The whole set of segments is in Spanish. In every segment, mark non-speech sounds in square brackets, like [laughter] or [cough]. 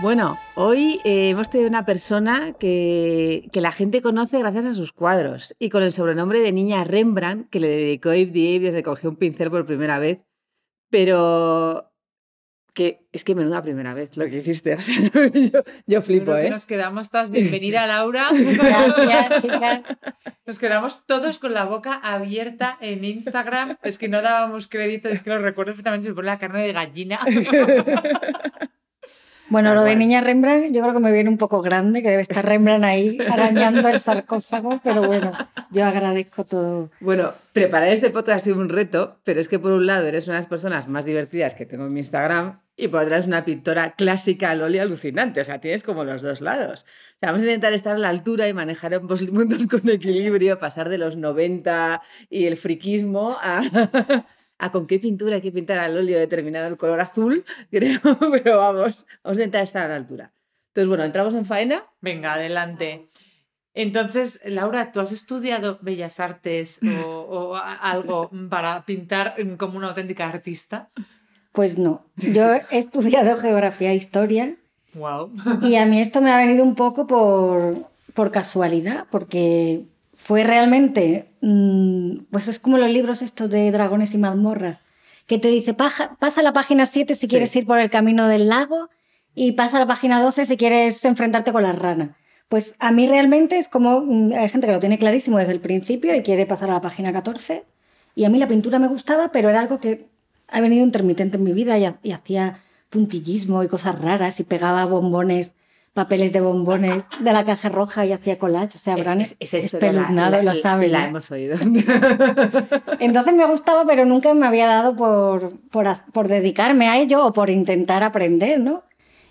Bueno, hoy eh, hemos tenido una persona que, que, la gente conoce gracias a sus cuadros y con el sobrenombre de niña Rembrandt, que le dedicó Yves Dave desde que cogió un pincel por primera vez. Pero que es que menuda primera vez lo que hiciste. [laughs] O sea, yo, yo, flipo, ¿eh? nos quedamos todas. Bienvenida, Laura. [laughs] Gracias, chicas. Nos quedamos todos con la boca abierta en Instagram. Es que no dábamos crédito, es que lo recuerdo perfectamente, se pone la carne de gallina. [laughs] Bueno, lo de niña Rembrandt yo creo que me viene un poco grande, que debe estar Rembrandt ahí arañando el sarcófago, pero bueno, yo agradezco todo. Bueno, preparar este podcast ha sido un reto, pero es que por un lado eres una de las personas más divertidas que tengo en mi Instagram y por otro lado es una pintora clásica óleo alucinante, o sea, tienes como los dos lados. O sea, vamos a intentar estar a la altura y manejar ambos mundos con equilibrio, pasar de los 90 y el friquismo a a con qué pintura hay que pintar al óleo determinado el color azul, [laughs] creo, pero vamos, vamos a intentar estar a la altura. Entonces, bueno, entramos en faena. Venga, adelante. Entonces, Laura, ¿tú has estudiado Bellas Artes o, [laughs] algo para pintar como una auténtica artista? Pues no. Yo he estudiado geografía e historia. Wow. Y a mí esto me ha venido un poco por, por casualidad, porque fue realmente, mm, pues es como los libros estos de dragones y mazmorras, que te dice, pasa la página 7 si quieres ir por el camino del lago y pasa la página 12 si quieres enfrentarte con la rana. Pues a mí realmente es como, mm, hay gente que lo tiene clarísimo desde el principio y quiere pasar a la página 14. Y a mí la pintura me gustaba, pero era algo que ha venido intermitente en mi vida y, y hacía puntillismo y cosas raras y pegaba bombones papeles de bombones de la caja roja y hacía collage. O sea, habrán es, es, espeluznado, lo saben. La hemos oído. [laughs] [laughs] Entonces me gustaba, pero nunca me había dado por, por, por, dedicarme a ello o por intentar aprender, ¿no?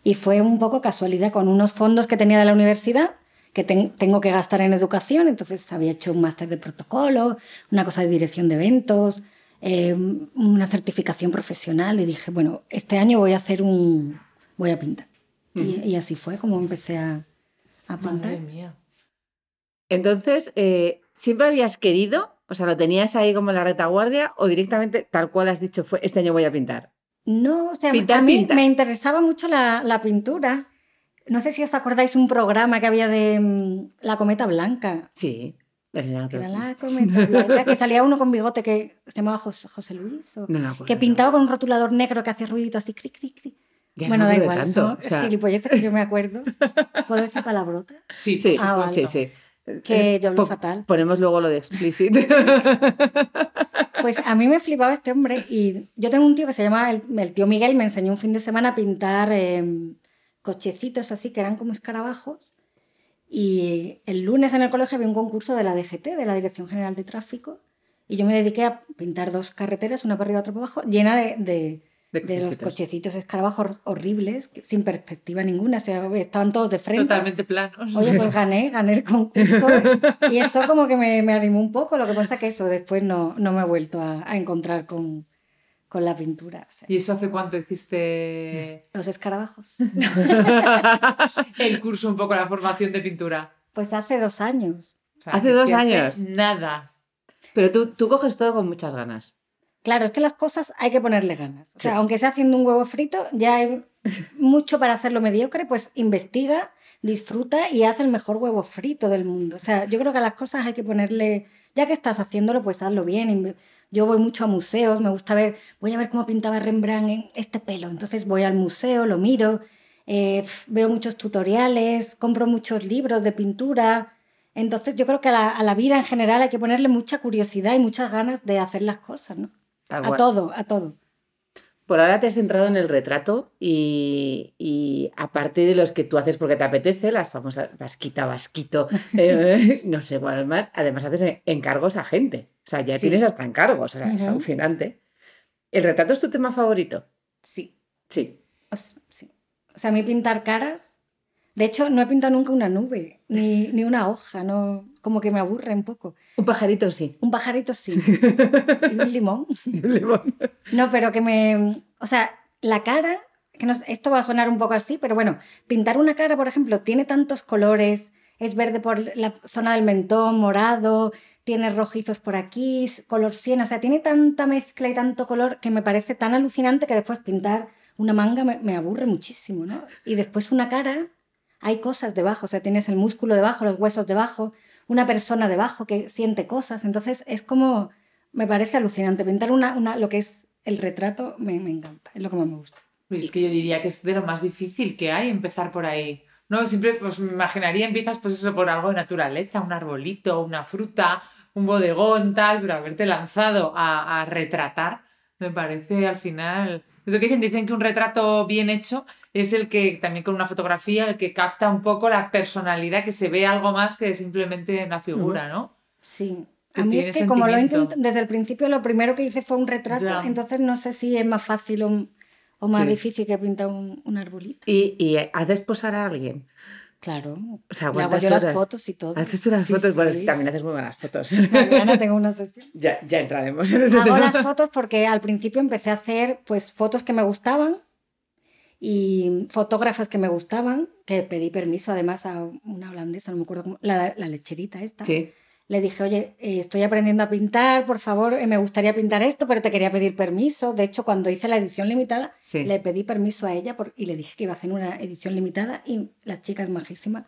Y fue un poco casualidad con unos fondos que tenía de la universidad que tengo que gastar en educación, entonces había hecho un máster de protocolo, una cosa de dirección de eventos, eh, una certificación profesional y dije, bueno, este año voy a hacer un... voy a pintar y, así fue como empecé a, a pintar. Madre mía. Entonces, eh, ¿siempre habías querido? O sea, ¿lo tenías ahí como en la retaguardia o directamente, tal cual has dicho, fue este año voy a pintar? No, o sea, a mí me interesaba mucho la, la, pintura. No sé si os acordáis un programa que había de mm, La Cometa Blanca. Sí. Era la cometa [laughs] blanca, que salía uno con bigote que se llamaba José, José Luis, o, que pintaba con un rotulador negro que hacía ruidito así, cri, cri, cri bueno, da igual, tanto, son o sea... que yo me acuerdo. ¿Puedo decir palabrotas? Sí, sí, ah, sí, sí. Que yo hablo fatal. Ponemos luego lo de explicit. [laughs] Pues a mí me flipaba este hombre y yo tengo un tío que se llama, el, tío Miguel, me enseñó un fin de semana a pintar em, cochecitos así que eran como escarabajos y el lunes en el colegio había un concurso de la DGT, de la Dirección General de Tráfico, y yo me dediqué a pintar dos carreteras, una para arriba y otra para abajo, llena de de, los cochecitos escarabajos horribles, sin perspectiva ninguna, estaban todos de frente. Totalmente planos. Oye, pues [laughs] gané, gané el concurso y eso como que me, me, animó un poco, lo que pasa que eso después no, no me he vuelto a, a encontrar con, con la pintura. ¿Y eso hace cuánto hiciste? Los escarabajos. [laughs] el curso, un poco la formación de pintura. Pues hace dos años. hace dos años. nada. Pero tú, tú coges todo con muchas ganas. Claro, es que las cosas hay que ponerle ganas. O sea, aunque sea haciendo un huevo frito, ya hay [laughs] mucho para hacerlo mediocre, pues investiga, disfruta y haz el mejor huevo frito del mundo. O sea, yo creo que a las cosas hay que ponerle, ya que estás haciéndolo, pues hazlo bien. Yo voy mucho a museos, me gusta ver, voy a ver cómo pintaba Rembrandt en este pelo. Entonces voy al museo, lo miro, eh, veo muchos tutoriales, compro muchos libros de pintura. Entonces yo creo que a la, a la vida en general hay que ponerle mucha curiosidad y muchas ganas de hacer las cosas, ¿no? Tal A cual. todo, a todo. Por ahora te has centrado en el retrato y, y aparte de los que tú haces porque te apetece, las famosas vasquita, vasquito, [laughs] eh, no sé cuál más, además haces encargos a gente. O sea, ya Sí. tienes hasta encargos, o sea, es alucinante. ¿El retrato es tu tema favorito? Sí. Sí. O sí. O sea, a mí pintar caras. De hecho, no he pintado nunca una nube, ni, ni una hoja, no, como que me aburre un poco. Un pajarito sí. Un pajarito sí. y un limón. [laughs] Un limón. No, pero que me. O sea, la cara. Que no, esto va a sonar un poco así, pero bueno, pintar una cara, por ejemplo, tiene tantos colores, es verde por la zona del mentón, morado, tiene rojizos por aquí, color siena, o sea, tiene tanta mezcla y tanto color que me parece tan alucinante que después pintar una manga me, me aburre muchísimo, ¿no? Y después una cara, hay cosas debajo, o sea, tienes el músculo debajo, los huesos debajo, una persona debajo que siente cosas, entonces es como, me parece alucinante. Pintar una, una, lo que es el retrato me, me encanta, es lo que más me gusta. Pues es que yo diría que es de lo más difícil que hay empezar por ahí. No, siempre pues me imaginaría empiezas pues eso por algo de naturaleza, un arbolito, una fruta, un bodegón, tal, pero haberte lanzado a, a retratar me parece al final... Es lo que dicen, dicen que un retrato bien hecho es el que también con una fotografía, el que capta un poco la personalidad, que se ve algo más que simplemente una figura, ¿no? Sí. Que A mí es que como lo he sentimiento. intent- desde el principio lo primero que hice fue un retrato, Ya. entonces no sé si es más fácil o, o más Sí. difícil que pintar un, un arbolito. ¿Y, y haces posar a alguien? Claro. O sea, hago ¿cuántas yo las horas? fotos y todo. Haces unas Sí, fotos, bueno, es sí. también haces muy buenas fotos. [laughs] Mañana tengo una sesión. ya, ya entraremos en ese Hago tema. las fotos porque al principio empecé a hacer pues fotos que me gustaban y fotógrafas que me gustaban, que pedí permiso además a una holandesa, no me acuerdo cómo, la, la lecherita esta. Sí. Le dije, oye, eh, estoy aprendiendo a pintar, por favor, eh, me gustaría pintar esto, pero te quería pedir permiso. De hecho, cuando hice la edición limitada, Sí. le pedí permiso a ella por- y le dije que iba a hacer una edición limitada y la chica es majísima.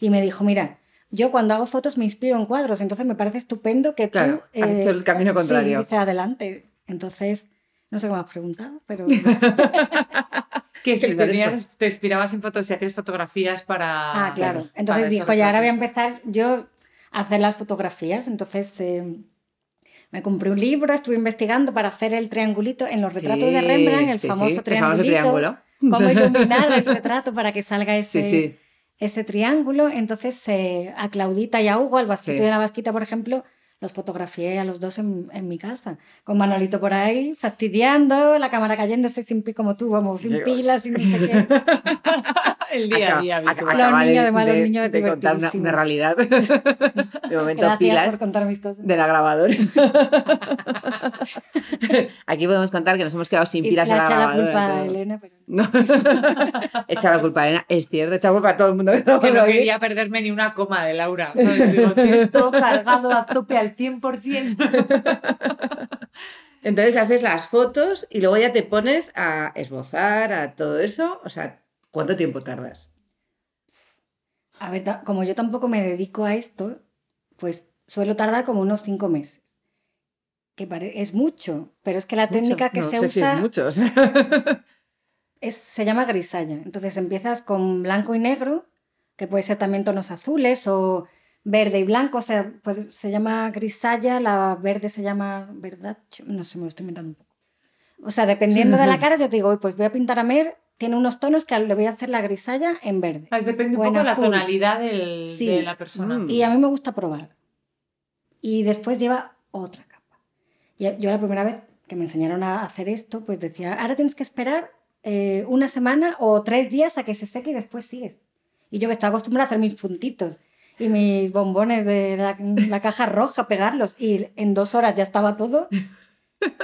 Y me dijo, mira, yo cuando hago fotos me inspiro en cuadros, entonces me parece estupendo que Claro, tú... has hecho el camino sí, contrario. dice, adelante. Entonces, no sé qué me has preguntado, pero... [laughs] Que si tenías- te inspirabas en fotos y hacías fotografías para... Ah, claro. para Entonces esos dijo, ya ahora voy a retratos". empezar yo a hacer las fotografías. Entonces eh, me compré un libro, estuve investigando para hacer el triangulito en los retratos de Sí, Rembrandt, el sí, sí, famoso el famoso triangulito. triángulo. Cómo [laughs] iluminar el retrato para que salga ese, ese triángulo. Entonces eh, a Claudita y a Hugo, al vasquito y a la vasquita, por ejemplo, los fotografié a los dos en, en mi casa, con Manolito por ahí, fastidiando, la cámara cayéndose sin como tú, vamos, sin pilas, sin no sé qué. [laughs] El día a Acaba- día. acaba- habitual. Los niños, de, además, los de- niños de contar una, una realidad. [laughs] De momento, Gracias pilas por contar mis cosas. de la grabadora. [laughs] Aquí podemos contar que nos hemos quedado sin Y pilas la echado la grabadora. culpa a. Elena, pero... No. [laughs] Echa la culpa a Elena. Es cierto, echa la culpa a todo el mundo que no Que no quería perderme ni una coma de Laura. No, digo, todo cargado a tope al 100%. Entonces haces las fotos y luego ya te pones a esbozar, a todo eso. O sea, ¿cuánto tiempo tardas? A ver, como yo tampoco me dedico a esto, pues suelo tardar como unos cinco meses. Que es mucho, pero es que la técnica que No se sé si usa es mucho. o sea. [laughs] es- se llama grisalla. Entonces empiezas con blanco y negro, que puede ser también tonos azules o verde y blanco, o sea, pues, se llama grisalla, la verde se llama verdad, no sé, me lo estoy inventando un poco. O sea, dependiendo de la [laughs] cara, yo te digo, "Uy, pues voy a pintar a Mer, tiene unos tonos que le voy a hacer la grisalla en verde. Ah, Depende un poco de la azul. tonalidad del- Sí. de la persona. Mm. Y a mí me gusta probar. Y después lleva otra capa. Y yo la primera vez que me enseñaron a hacer esto, pues decía, ahora tienes que esperar eh, una semana o tres días a que se seque y después sigues. Y yo que estaba acostumbrada a hacer mis puntitos y mis bombones de la, la caja roja, pegarlos, y en dos horas ya estaba todo.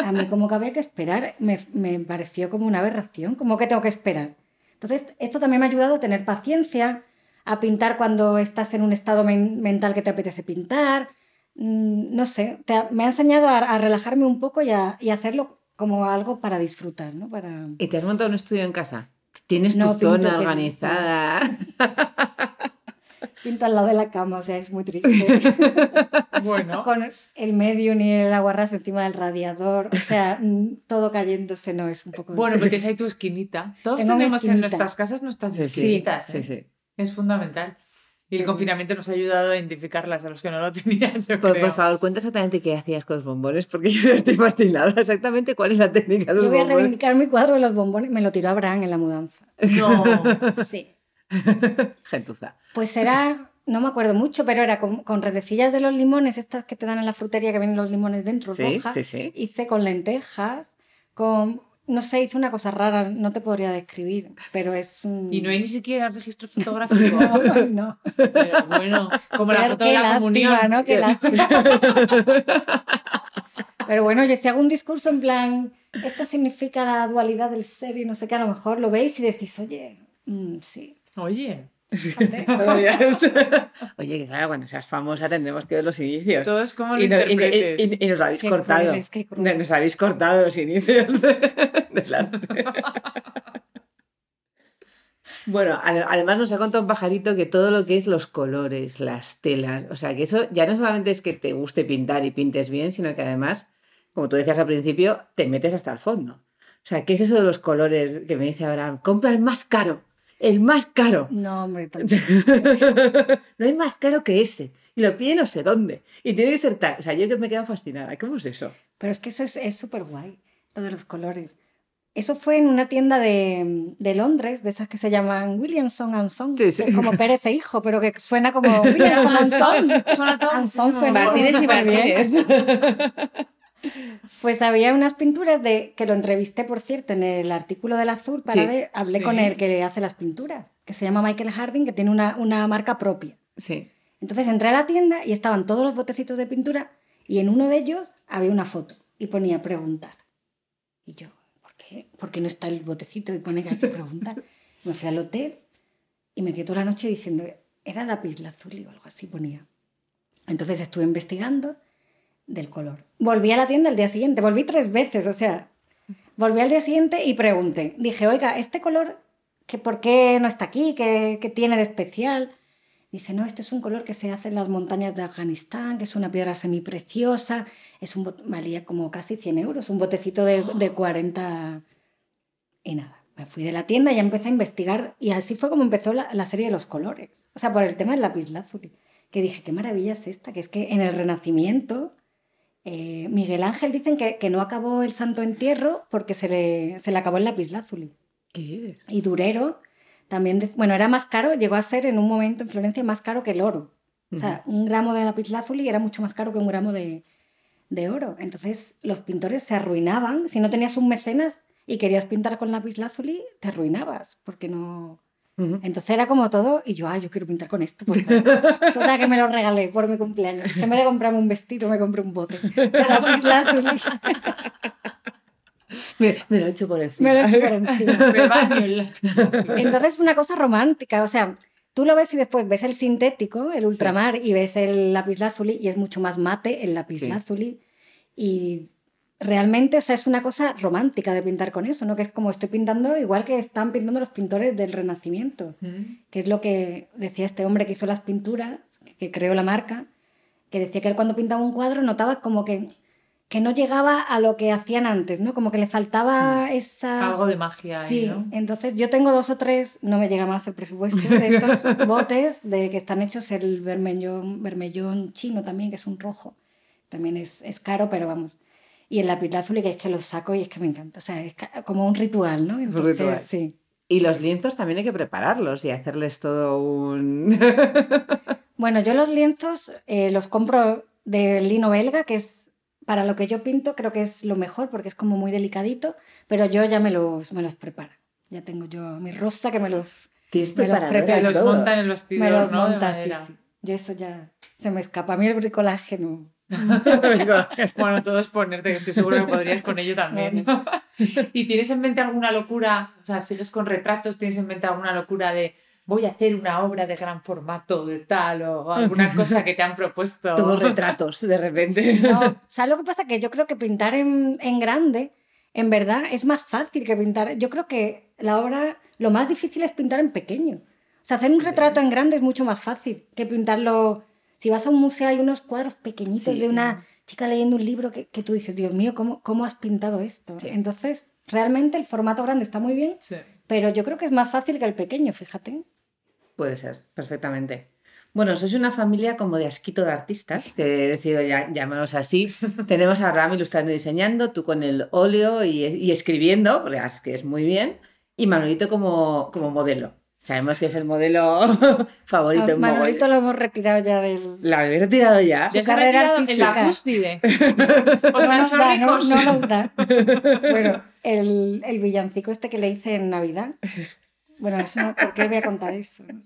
A mí como que había que esperar, me, me pareció como una aberración, como que tengo que esperar. Entonces, esto también me ha ayudado a tener paciencia, a pintar cuando estás en un estado men- mental que te apetece pintar. Mm, No sé, te me ha enseñado a, a relajarme un poco y, a, y hacerlo como algo para disfrutar, ¿no? Para... ¿Y te has montado un estudio en casa? ¿Tienes No, tu zona organizada? Pinto al lado de la cama, o sea, es muy triste. [laughs] Bueno, Con el medium y el aguarrás encima del radiador, o sea, mm, todo cayéndose no es un poco... bueno, pues tienes ahí tu esquinita. Todos Tengo tenemos en esquinita. nuestras casas nuestras Sí, sí, esquinitas. sí, ¿eh? sí. Es fundamental. Y el confinamiento nos ha ayudado a identificarlas a los que no lo [laughs] tenían, yo Por, creo. por favor, cuenta exactamente qué hacías con los bombones, porque yo estoy fascinada. Exactamente cuál es la técnica de los Yo voy a bombones. reivindicar mi cuadro de los bombones. Me lo tiró Abraham en la mudanza. No. Sí. [laughs] Gentuza. Pues era, no me acuerdo mucho, pero era con, con redecillas de los limones, estas que te dan en la frutería que vienen los limones dentro, Sí, rojas. sí, sí. Hice con lentejas, con, no sé, hice una cosa rara, no te podría describir, pero es un... Y no hay ni siquiera registro [laughs] fotográfico. no, [laughs] no. Pero bueno, como la foto de la lástima, comunión. ¿no? Qué lástima. Pero bueno, yo si hago un discurso en plan, esto significa la dualidad del ser y no sé qué, a lo mejor lo veis y decís, oye, mm, sí. Oye, fíjate". [laughs] Oye, que claro, cuando seas famosa tendremos que ver los inicios. todo es como lo y, no- y- y- interpretes. y- y nos habéis Qué cortado. crueles. Nos habéis cortado los inicios de- arte. [laughs] Bueno, ade- además nos ha contado un pajarito que todo lo que es los colores, las telas, o sea, que eso ya no solamente es que te guste pintar y pintes bien, sino que además, como tú decías al principio, te metes hasta el fondo. O sea, ¿qué es eso de los colores que me dice Abraham? Compra el más caro, el más caro. No, hombre, [laughs] no hay más caro que ese. Y lo pide no sé dónde. Y tiene que ser tal. O sea, yo que me quedo fascinada. ¿Cómo es eso? Pero es que eso es es súper guay, lo de los colores. Eso fue en una tienda de, de Londres, de esas que se llaman Williamson and Sons, Sí, sí. es como Pérez e Hijo, pero que suena como [laughs] Williamson and Sons. Suena todo. Martínez y. Martínez. [laughs] Pues había unas pinturas de que lo entrevisté, por cierto, en el artículo del Azul, para Sí, hablé sí. con el que hace las pinturas, que se llama Michael Harding, que tiene una, una marca propia. Sí. Entonces entré a la tienda y estaban todos los botecitos de pintura y en uno de ellos había una foto y ponía preguntar. Y yo, ¿por qué? ¿Por qué no está el botecito y pone que hay que preguntar? [laughs] me fui al hotel y me quedé toda la noche diciendo, era lápiz lazuli o algo así ponía. Entonces estuve investigando del color. Volví a la tienda el día siguiente, volví tres veces, o sea, volví al día siguiente y pregunté. Dije, oiga, ¿este color que por qué no está aquí? ¿Qué, qué tiene de especial? Dice, no, este es un color que se hace en las montañas de Afganistán, que es una piedra semipreciosa, es un valía como casi 100 euros, un botecito de, de 40... Y nada, me fui de la tienda y ya empecé a investigar y así fue como empezó la, la serie de los colores. O sea, por el tema del lapislázuli, que dije, qué maravilla es esta, que es que en el Renacimiento eh, Miguel Ángel dicen que, que no acabó el Santo Entierro porque se le, se le acabó el lapislázuli. ¿Qué? Y Durero también, de- bueno, era más caro, llegó a ser en un momento en Florencia más caro que el oro. O sea, un gramo de lapislázuli era mucho más caro que un gramo de, de oro. Entonces, los pintores se arruinaban. Si no tenías un mecenas y querías pintar con lapislázuli, te arruinabas, porque no... Entonces era como todo, y yo, ah, yo quiero pintar con esto. Pues, [laughs] total, que me lo regalé por mi cumpleaños. En vez de comprarme un vestido, me compré un bote. Me, me lo he hecho por encima. me lo he hecho por encima. [laughs] Me baño en la- Entonces es una cosa romántica, o sea, tú lo ves y después ves el sintético, el ultramar, y ves el lapislázuli y es mucho más mate el lapislázuli. Y realmente, o sea, es una cosa romántica de pintar con eso, ¿no? Que es como estoy pintando igual que están pintando los pintores del Renacimiento, que es lo que decía este hombre que hizo las pinturas, que creó la marca, que decía que él cuando pintaba un cuadro notaba como que, que no llegaba a lo que hacían antes, ¿no? Como que le faltaba esa... Algo de magia ahí, Sí, ¿no? entonces yo tengo dos o tres, no me llega más el presupuesto, de estos [laughs] botes de que están hechos el vermellón, vermellón chino también, que es un rojo. También es, es caro, pero vamos. Y el lapislázuli, que es que los saco y es que me encanta. O sea, es como un ritual, ¿no? Entonces, ritual. sí. Y los lienzos también hay que prepararlos y hacerles todo un... [laughs] [laughs] Bueno, yo los lienzos eh, los compro de lino belga, que es para lo que yo pinto, creo que es lo mejor porque es como muy delicadito, pero yo ya me los, me los preparo. Ya tengo yo mi rosa que me los, Tienes Me los preparo. los todo. monta en el vestidor, me los ¿no? Monta, sí, sí. Yo eso ya se me escapa. A mí el bricolaje no. [laughs] Bueno, todo es ponerte, estoy seguro que podrías con ello también. [laughs] ¿Y tienes en mente alguna locura? O sea, sigues con retratos, ¿tienes en mente alguna locura de voy a hacer una obra de gran formato de tal o alguna [laughs] cosa que te han propuesto? Todos retratos, de repente. No, ¿sabes lo que pasa? Que yo creo que pintar en, en grande, en verdad, es más fácil que pintar. Yo creo que la obra, lo más difícil es pintar en pequeño. O sea, hacer un retrato en grande es mucho más fácil que pintarlo. Si vas a un museo hay unos cuadros pequeñitos Sí, de una chica leyendo un libro que, que tú dices, Dios mío, ¿cómo, ¿cómo has pintado esto? Entonces, realmente el formato grande está muy bien, pero yo creo que es más fácil que el pequeño, fíjate. Puede ser, perfectamente. Bueno, sois una familia como de asquito de artistas, que he decidido ya, llamarnos así. [laughs] Tenemos a Abraham ilustrando y diseñando, tú con el óleo y, y escribiendo, porque es que es muy bien, y Manuelito como, como modelo. Sabemos que es el modelo [laughs] favorito A en Manolito lo hemos retirado ya del... La habéis retirado ya. Ya se ha retirado en la artística. cúspide. [laughs] Os No han nos hecho da, no, ricos. no nos da. [laughs] Bueno, el, el villancico este que le hice en Navidad. Bueno, eso no, ¿por qué voy a contar eso? No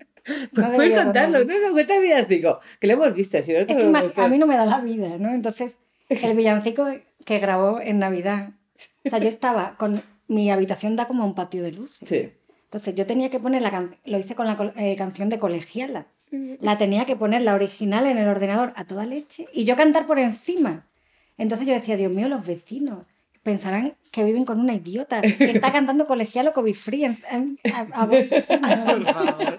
Pues puedes contarlo, no, no, cuenta villancico, que lo hemos visto. Si no Es que lo cuento. a mí no me da la vida, ¿no? Entonces, el villancico que grabó en Navidad, o sea, yo estaba con mi habitación da como a un patio de luces. Sí. Entonces yo tenía que poner la canción, lo hice con la eh, canción de colegiala. La tenía que poner la original en el ordenador a toda leche y yo cantar por encima. Entonces yo decía, Dios mío, los vecinos pensarán que viven con una idiota que está cantando colegial o COVID free en- en- a, a voces. [laughs] Por favor.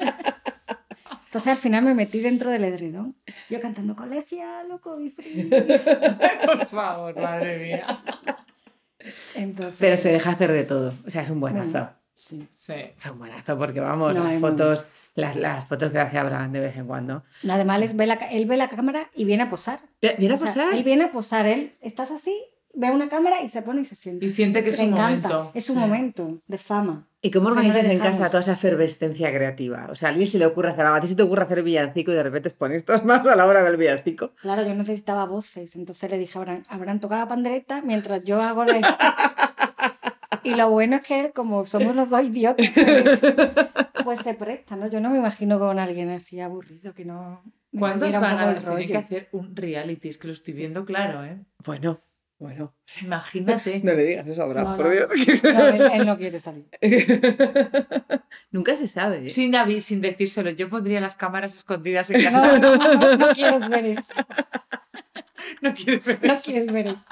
Entonces al final me metí dentro del edredón. Yo cantando colegial o COVID free. [laughs] Por favor, madre mía. Entonces, Pero se deja hacer de todo. O sea, es un buenazo. Sí. Sí. Es un buenazo porque vamos, No, las fotos, las, las fotos que hace Abraham de vez en cuando. Además, él ve, la, él ve la cámara y viene a posar. ¿Viene a O sea, posar? él viene a posar, él estás así, ve una cámara y se pone y se siente. Y siente que es un momento. Es un Sí. momento de fama. ¿Y cómo organizas en casa toda esa efervescencia creativa? O sea, a alguien se le ocurre hacer a ti se te ocurre hacer villancico y de repente os ponéis todas más a la hora del villancico. Claro, yo necesitaba voces, entonces le dije a Abraham, Abraham toca la pandereta mientras yo hago la... [laughs] y lo bueno es que como somos los dos idiotas, [laughs] pues se presta, ¿no? Yo no me imagino con alguien así aburrido que no... ¿Cuántos van a tener que hacer un reality? Es que lo estoy viendo claro, ¿eh? Bueno, bueno. Pues Imagínate. [laughs] No le digas eso a No, por no. Dios. No, él, él no quiere salir. [laughs] Nunca se sabe. ¿eh? Sin David, sin decírselo, yo pondría las cámaras escondidas en No, casa. no, no quieres ver eso. No quieres ver No eso. quieres ver eso.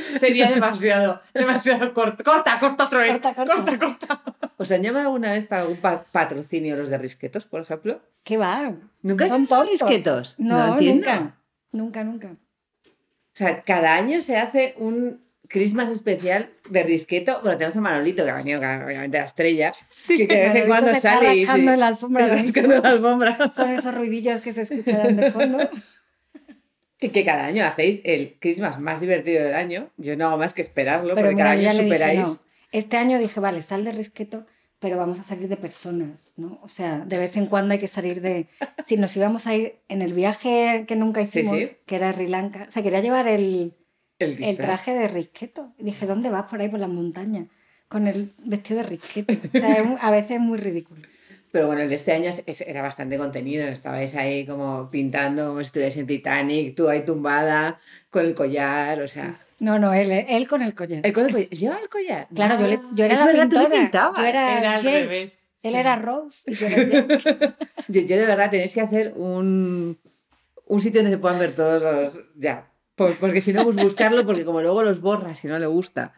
[laughs] Sería demasiado, demasiado corto. Corta, corta otra vez. Corta, corta. corta, corta. ¿Os han llamado alguna vez para algún pa- patrocinio los de risquetos, por ejemplo? ¿Qué va? ¿Nunca Son tontos. risquetos? No, entiendo. nunca. Nunca, nunca. O sea, cada año se hace un Christmas especial de risqueto. Bueno, tenemos a Manolito, que ha venido obviamente a la estrella. Sí, que de vez en cuando se está sale y rascando sí, en la alfombra está rascando la alfombra. Son esos ruidillos que se escucharán de fondo. [laughs] Que, que cada año hacéis el Christmas más divertido del año. Yo no hago más que esperarlo, Pero porque cada año dije, superáis. no. Este año dije, vale, sal de risqueto, pero vamos a salir de personas, ¿no? O sea, de vez en cuando hay que salir de... [laughs] Si nos íbamos a ir en el viaje que nunca hicimos, sí. que era Sri Lanka, se quería llevar el, El, traje de risqueto. Y dije, ¿dónde vas por ahí por las montañas? Con el vestido de risqueto. [laughs] O sea, es un- a veces es muy ridículo. Pero bueno, el de este año es- es- era bastante contenido. Estabais ahí como pintando como si estuvierais en Titanic, tú ahí tumbada, con el collar, o sea. No, no, él, él con el collar. ¿El con el collar? ¿Lleva el collar? Claro, yo, le, yo era Es la verdad, tú le pintora. pintabas. Yo era, Era al Jake, revés. Él sí. era Rose y yo era [laughs] Jake. Yo, yo de verdad tenéis que hacer un, un sitio donde se puedan ver todos los. Ya. Por- porque si no, pues buscarlo, porque como luego los borras y no le gusta.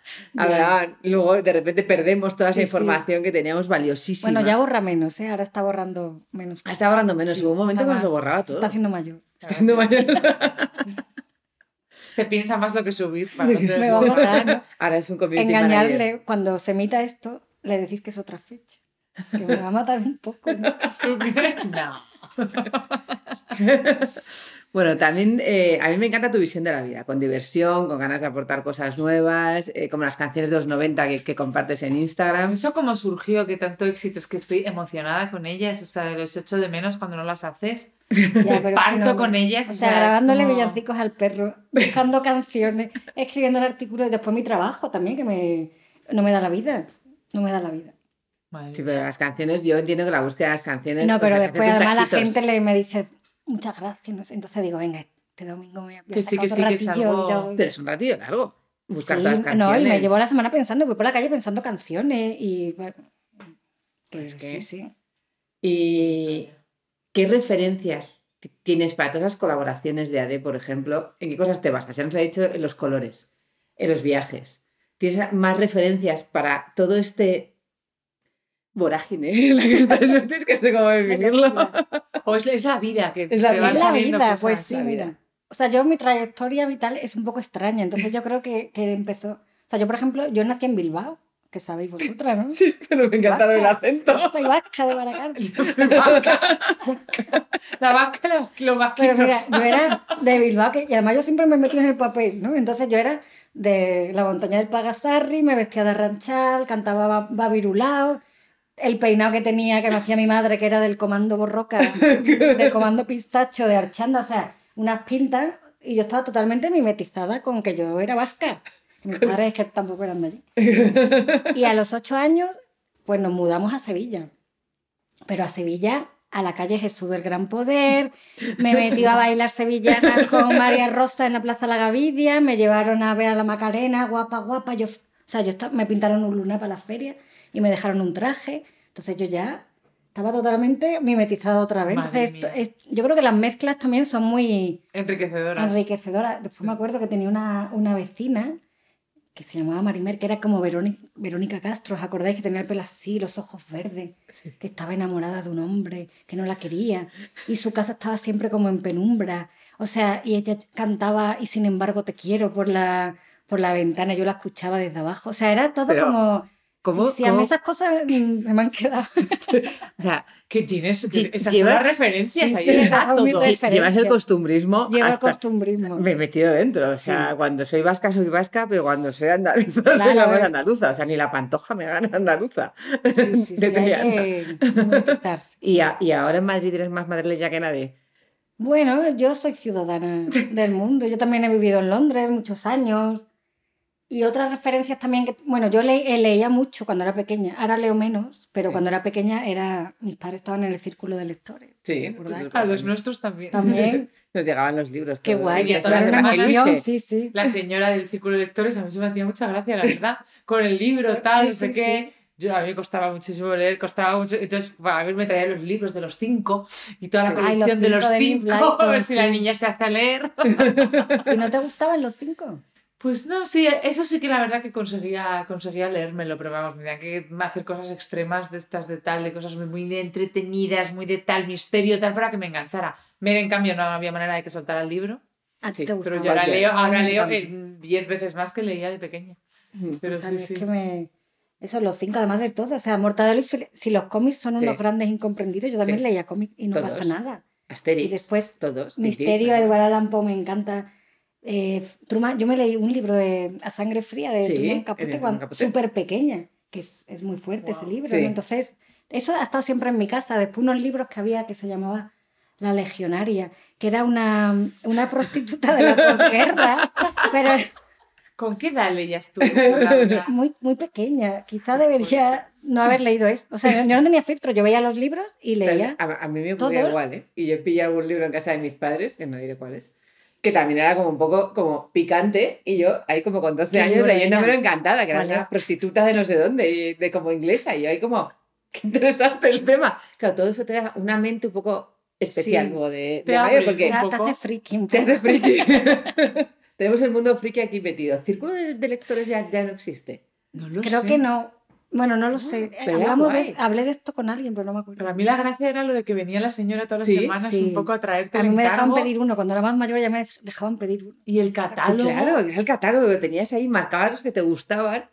Luego de repente perdemos toda esa Sí, sí. información que teníamos valiosísima. Bueno, ya borra menos, ¿eh? Ahora está borrando menos. Ah, Está borrando menos. Sí, Hubo un momento que nos lo borraba se todo. Está haciendo mayor. Está haciendo mayor. Se piensa más lo que subir. [laughs] Para no tener Me va a matar, ¿no? Ahora es un manager. Engañarle, cuando se emita esto, le decís que es otra fecha. Que me va a matar un poco, ¿no? [laughs] No. [laughs] Bueno, también eh, a mí me encanta tu visión de la vida, con diversión, con ganas de aportar cosas nuevas, eh, como las canciones de los 90 que, que compartes en Instagram. ¿Eso cómo surgió? Que tanto éxito es que estoy emocionada con ellas. O sea, los echo de menos cuando no las haces. [laughs] Ya, pero Parto con ellas, O o sea, grabándole como- villancicos al perro, buscando canciones, escribiendo el artículo y después mi trabajo también, que me, no me da la vida. No me da la vida. Madre Sí, pero las canciones, yo entiendo que la búsqueda de las canciones. No, pues, pero después además la gente le, me dice muchas gracias. no sé. Entonces digo, venga, este domingo me voy a Que sí, que sí, que es algo-. Pero es un ratillo largo. Buscar Sí, todas las canciones. No, y me llevo la semana pensando, voy por la calle pensando canciones y bueno, que Pues que- sí, sí. ¿Y qué referencias tienes para todas las colaboraciones de AD, por ejemplo? ¿En qué cosas te basas? Ya nos ha dicho en los colores, en los viajes. ¿Tienes más referencias para todo este vorágine [laughs] la que estás metidos? Que sé cómo definirlo. O es, es la vida que Es la te van Es la vida, cosas. pues sí, vida. mira. O sea, yo mi trayectoria vital es un poco extraña, entonces yo creo que, que empezó... O sea, yo, por ejemplo, yo nací en Bilbao, que sabéis vosotras, ¿no? Sí, pero me encantaron el acento. Yo soy vasca de Baracaldo. [laughs] Yo soy vaca. La vaca, lo, lo Pero vaquitos. mira, yo era de Bilbao, que, y además yo siempre me metí en el papel, ¿no? Entonces yo era de la montaña del Pagasarri, me vestía de ranchal, cantaba ba- babirulao, el peinado que tenía, que me hacía mi madre, que era del comando borroca, [laughs] del comando pistacho de Archanda, o sea, unas pintas, y yo estaba totalmente mimetizada con que yo era vasca. Que Mis padres que tampoco eran de allí. Y a los ocho años, pues nos mudamos a Sevilla. Pero a Sevilla, a la calle Jesús del Gran Poder, me metió a bailar sevillanas con María Rosa en la Plaza La Gavidia, me llevaron a ver a la Macarena, guapa, guapa. Yo, o sea, yo me pintaron un luna para la feria y me dejaron un traje. Entonces yo ya estaba totalmente mimetizada otra vez. Madre Entonces, esto- es- yo creo que las mezclas también son muy Enriquecedoras. enriquecedoras. Después me acuerdo que tenía una, una vecina que se llamaba Marimer, que era como Verónica, Verónica Castro, ¿os acordáis? Que tenía el pelo así, los ojos verdes, que estaba enamorada de un hombre, que no la quería, y su casa estaba siempre como en penumbra, o sea, y ella cantaba y sin embargo te quiero por la, por la ventana, yo la escuchaba desde abajo, o sea, era todo Pero, como... ¿cómo- sí, sí, a mí esas cosas [laughs] se me han quedado. O sea, Que tienes, esas llevas- son las referencias, Sí, ahí sí, está todo. referencias. lle- llevas el Referencia. costumbrismo Lleva hasta... costumbrismo. Me he metido dentro, o sea, cuando soy vasca soy vasca, pero cuando soy andaluza [laughs] soy la más eh. andaluza, o sea, ni la pantoja me gana andaluza. Sí, sí, [laughs] sí, De hay que. Y, a- y ahora en Madrid eres más madrileña que nadie. Bueno, yo soy ciudadana del mundo. Yo también he vivido en Londres muchos años. Y otras referencias también que, bueno, yo le- eh, leía mucho cuando era pequeña. Ahora leo menos, pero Sí. cuando era pequeña era mis padres estaban en el círculo de lectores. Sí, A los nuestros también. También. [laughs] Nos llegaban los libros. Qué todos. guay. Todas era las una emoción, sí, sí. La señora del círculo de lectores a mí se me hacía mucha gracia, la [laughs] verdad. Con el libro, tal, Sí, no sé sí, qué. Yo, a mí me costaba muchísimo leer, costaba mucho. Entonces, para mí me traía los libros de los cinco y toda la Sí. Ay, los colección de los cinco de cinco, [laughs] a ver Blyton, si la sí. niña se hace a leer. ¿Y no te gustaban los cinco? Pues no, sí, eso sí que la verdad que conseguía, conseguía leérmelo, pero vamos, me tenía que hacer cosas extremas de estas de tal, de cosas muy, muy de entretenidas, muy de tal misterio, tal, para que me enganchara. Mer, en cambio, no había manera de que soltara el libro, A ti Sí, te gustaba. pero yo ahora leo, ahora leo eh, diez veces más que leía de pequeña. Pero Pues a sí, mí sí. Es que me... Eso, los cinco, además de todo. O sea, Mortadelo y File- Si los cómics son Sí. unos grandes incomprendidos, yo también Sí. leía cómics y no Todos. pasa nada. Asterix. Y después, todos. Misterio. Edgar Allan Poe, me encanta. Eh, Truman- yo me leí un libro de A Sangre Fría de Sí, Truman Capote cuando súper pequeña, que es, es muy fuerte ese Guau. libro. Sí. ¿no? Entonces, eso ha estado siempre en mi casa. Después unos libros que había que se llamaba La Legionaria, que era una, una prostituta de la posguerra, [laughs] pero ¿Con qué edad leías tú [laughs] eso, muy, muy pequeña. Quizá debería no haber leído eso. O sea, yo no tenía filtro, yo veía los libros y Pero leía. A, a mí me ocurría todo. igual, ¿eh? Y yo pillé algún libro en casa de mis padres, que no diré cuál es, que también era como un poco como picante, y yo ahí como con 12 ¿Qué años leyéndomelo encantada, que era ¿Cuál una era? prostituta de no sé dónde, y de como inglesa, y yo ahí como, [laughs] qué interesante el tema. Claro, todo eso te da una mente un poco especial, Sí. como de, Te de mayor, porque Te, te hace friki un te hace friki. [laughs] [laughs] Tenemos el mundo friki aquí metido. ¿Círculo de, de lectores ya, ya no existe? No lo Creo sé. que no. Bueno, no lo sé. pero era Hablamos de- hablé de esto con alguien, pero no me acuerdo. Para mí la gracia era lo de que venía la señora todas las Sí, semanas sí. un poco a traerte A el mí me dejaban encargo pedir uno. Cuando era más mayor ya me dejaban pedir uno. y el Sí, catálogo. claro, era el catálogo, lo tenías ahí, marcabas los que te gustaban.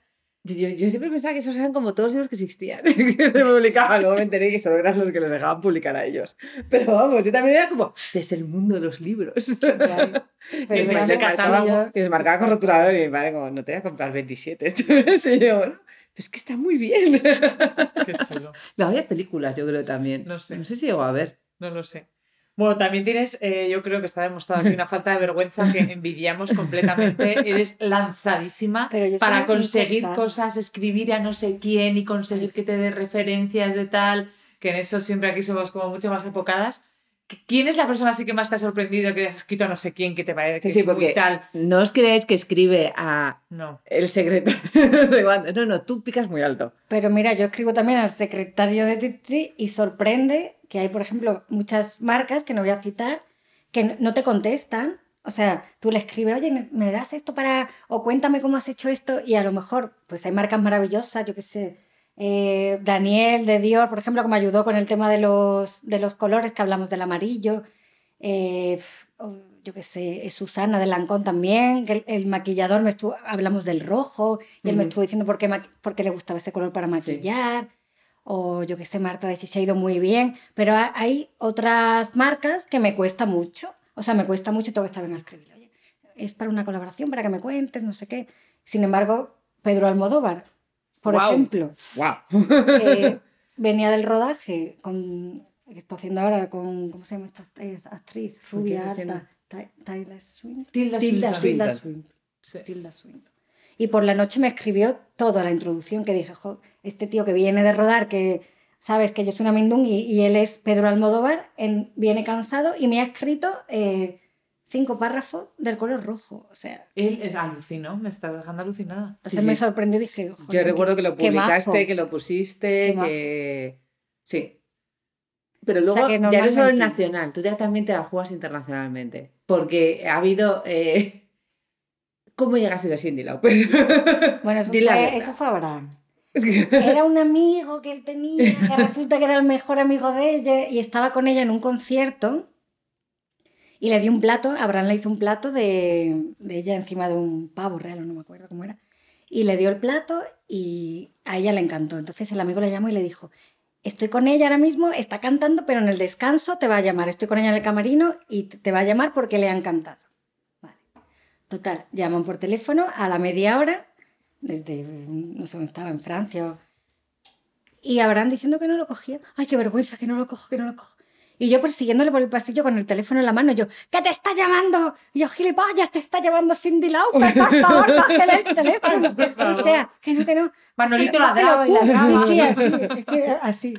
Yo, yo- yo siempre pensaba que esos eran como todos los libros que existían, [laughs] que se publicaban. Luego me enteré que solo eran los que les dejaban publicar a ellos. Pero vamos, yo también era como, este es el mundo de los libros. [laughs] Pero me catálogo. yo- Y les marcaba con rotulador y mi padre como, no te voy a comprar 27. y yo, bueno, pues que está muy bien. Qué chulo. [laughs] No, había películas, yo creo también. No sé. No sé si llegó a ver. No lo sé. Bueno, también tienes, eh, yo creo que está demostrado aquí una falta de vergüenza que envidiamos completamente. [laughs] Eres lanzadísima Pero para conseguir cosas, escribir a no sé quién y conseguir que te dé referencias de tal, que en eso siempre aquí somos como mucho más enfocadas. ¿Quién es la persona así que más te ha sorprendido que has escrito a no sé quién que te parece que Sí, es muy tal? no os creáis que escribe a No. el secreto. [laughs] no, no, tú picas muy alto. Pero mira, yo escribo también al secretario de Titi y sorprende que hay, por ejemplo, muchas marcas que no voy a citar que no te contestan. O sea, tú le escribes, oye, ¿me- ¿me das esto para...? o cuéntame cómo has hecho esto y a lo mejor, pues hay marcas maravillosas, yo qué sé, eh, Daniel de Dior, por ejemplo, que me ayudó con el tema de los, de los colores, que hablamos del amarillo. eh, f- o- yo qué sé, Susana de Lancón también, que el, el maquillador me estuvo, hablamos del rojo, y él me estuvo diciendo por qué, por qué le gustaba ese color para maquillar, o yo qué sé, Marta de Shiseido muy bien, pero ha- hay otras marcas que me cuesta mucho, o sea, me cuesta mucho y tengo que estar bien a escribir, oye, es para una colaboración, para que me cuentes, no sé qué. Sin embargo, Pedro Almodóvar, por Guau. ejemplo, ¡Wow! que [laughs] venía del rodaje con que está haciendo ahora con ¿cómo se llama esta eh, actriz rubia alta Tilda Swinton. Tilda Swinton. Tilda y por la noche me escribió toda la introducción que dije "Jo, este tío que viene de rodar que sabes que yo soy una mindungui y él es Pedro Almodóvar en- viene cansado y me ha escrito eh, cinco párrafos del color rojo o sea Él es alucinó, me está dejando alucinada. entonces Sí, me sí. sorprendió y dije Yo "Joder, recuerdo que lo qué majo". publicaste, que lo pusiste, que... Sí. Pero O sea, luego que ya no solo el normalmente- nacional, tú ya también te la juegas internacionalmente. Porque ha habido... eh, [laughs] ¿Cómo llegaste a Cindy Lauper? [laughs] Bueno, eso fue, eso fue Abraham. [laughs] Era un amigo que él tenía, que resulta que era el mejor amigo de ella, y estaba con ella en un concierto. Y le dio un plato, Abraham le hizo un plato de, de ella encima de un pavo real, no me acuerdo cómo era. Y le dio el plato y a ella le encantó. Entonces el amigo le llamó y le dijo, estoy con ella ahora mismo, está cantando, pero en el descanso te va a llamar. Estoy con ella en el camarino y te va a llamar porque le ha encantado. Vale. Total, llaman por teléfono a la media hora, desde, no sé dónde estaba, en Francia. Y Abraham diciendo que no lo cogía. Ay, qué vergüenza, que no lo cojo, que no lo cojo. Y yo persiguiéndole por el pasillo con el teléfono en la mano, yo, ¿qué te está llamando? Y yo, gilipollas, te está llamando Cindy Lauper, por [laughs] favor, cógele el teléfono. [laughs] O sea, que no, que no. Manolito ladraba y ladraba. Sí, sí, así, es que así.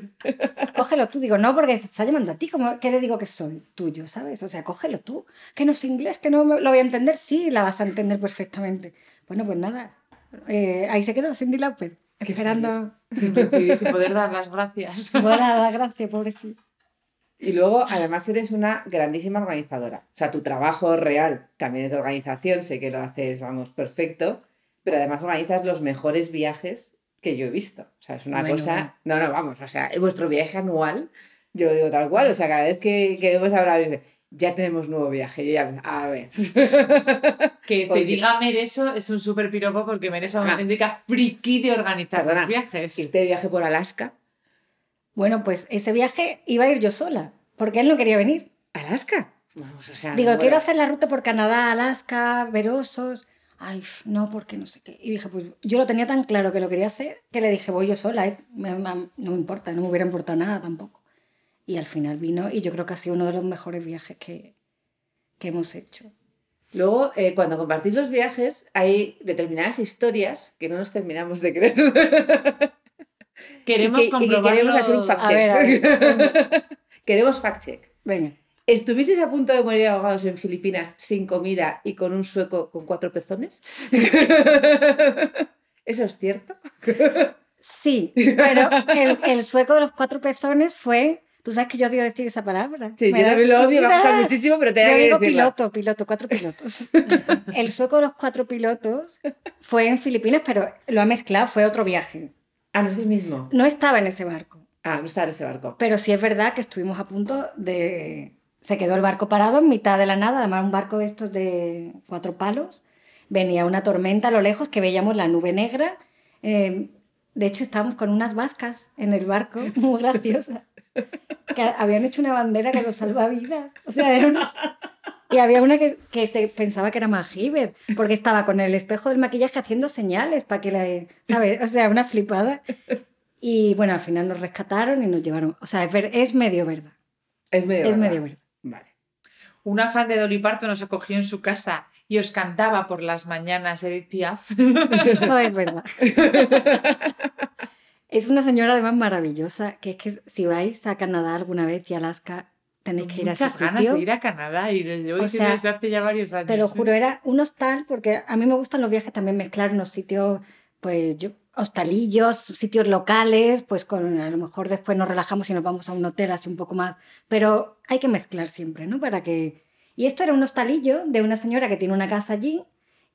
Cógelo tú, digo, no, porque te está llamando a ti, como ¿qué le digo que soy? Tuyo, ¿sabes? O sea, cógelo tú. Que no es inglés, que no lo voy a entender, sí, la vas a entender perfectamente. Bueno, pues nada, eh, ahí se quedó Cindy Lauper, esperando. Sin recibir, sin poder dar las gracias. Buena la gracia, pobrecito. Y luego, además, eres una grandísima organizadora. O sea, tu trabajo real también es de organización, sé que lo haces, vamos, perfecto, pero además organizas los mejores viajes que yo he visto. O sea, es una Bueno, cosa... No, no, vamos, o sea, vuestro viaje anual, yo digo tal cual, o sea, cada vez que, que vemos ahora, ya tenemos nuevo viaje, yo ya, a ver. [laughs] Que te diga Mer eso es un súper piropo porque Mer es una Ah. auténtica friki de organizar Perdona, los viajes. Irte de viaje por Alaska. Bueno, pues ese viaje iba a ir yo sola, porque él no quería venir. ¿Alaska? Vamos, o sea... Digo, bueno, quiero hacer la ruta por Canadá, Alaska, ver osos. Ay, no, porque no sé qué. Y dije, pues yo lo tenía tan claro que lo quería hacer que le dije, voy yo sola, ¿eh? Me- me- no me importa, no me hubiera importado nada tampoco. Y al final vino y yo creo que ha sido uno de los mejores viajes que, que hemos hecho. Luego, eh, cuando compartís los viajes, hay determinadas historias que no nos terminamos de creer. [laughs] Queremos y que, y que comprobarlo. queremos hacer un fact A check. ver, a ver. [laughs] queremos fact check. Venga. ¿Estuvisteis a punto de morir ahogados en Filipinas sin comida y con un sueco con cuatro pezones? [laughs] ¿Eso es cierto? Sí, pero el, el sueco de los cuatro pezones fue... Tú sabes que yo odio decir esa palabra. Sí, yo da- también lo odio, me gusta [laughs] muchísimo, pero te Yo digo piloto, piloto, cuatro pilotos. El sueco de los cuatro pilotos fue en Filipinas, pero lo ha mezclado, fue otro viaje. Ah, no es el mismo. No estaba en ese barco, Ah, no está en ese barco. pero sí es verdad que estuvimos a punto de... Se quedó el barco parado en mitad de la nada, además un barco de estos de cuatro palos. Venía una tormenta a lo lejos que veíamos la nube negra. eh, de hecho, estábamos con unas vascas en el barco, [laughs] muy graciosas, que habían hecho una bandera con los salvavidas. O sea, era una... Y había una que, que se pensaba que era MacGyver, porque estaba con el espejo del maquillaje haciendo señales para que la... ¿Sabes? O sea, una flipada. Y bueno, al final nos rescataron y nos llevaron. O sea, es, ver- es medio verdad. Es medio Es verdad. medio verdad. Vale. Una fan de Dolly Parton nos acogió en su casa y os cantaba por las mañanas Edith Piaf. Eso es verdad. Es una señora además maravillosa, que es que si vais a Canadá alguna vez y Alaska, tenéis que ir a ese ganas sitio. de ir a Canadá y lo llevo O diciendo sea, desde hace ya varios años. Te lo ¿eh? juro, era un hostal, porque a mí me gustan los viajes también mezclar unos sitios, pues yo, hostalillos, sitios locales, pues con a lo mejor después nos relajamos y nos vamos a un hotel así un poco más, pero hay que mezclar siempre, ¿no? Para que... Y esto era un hostalillo de una señora que tiene una casa allí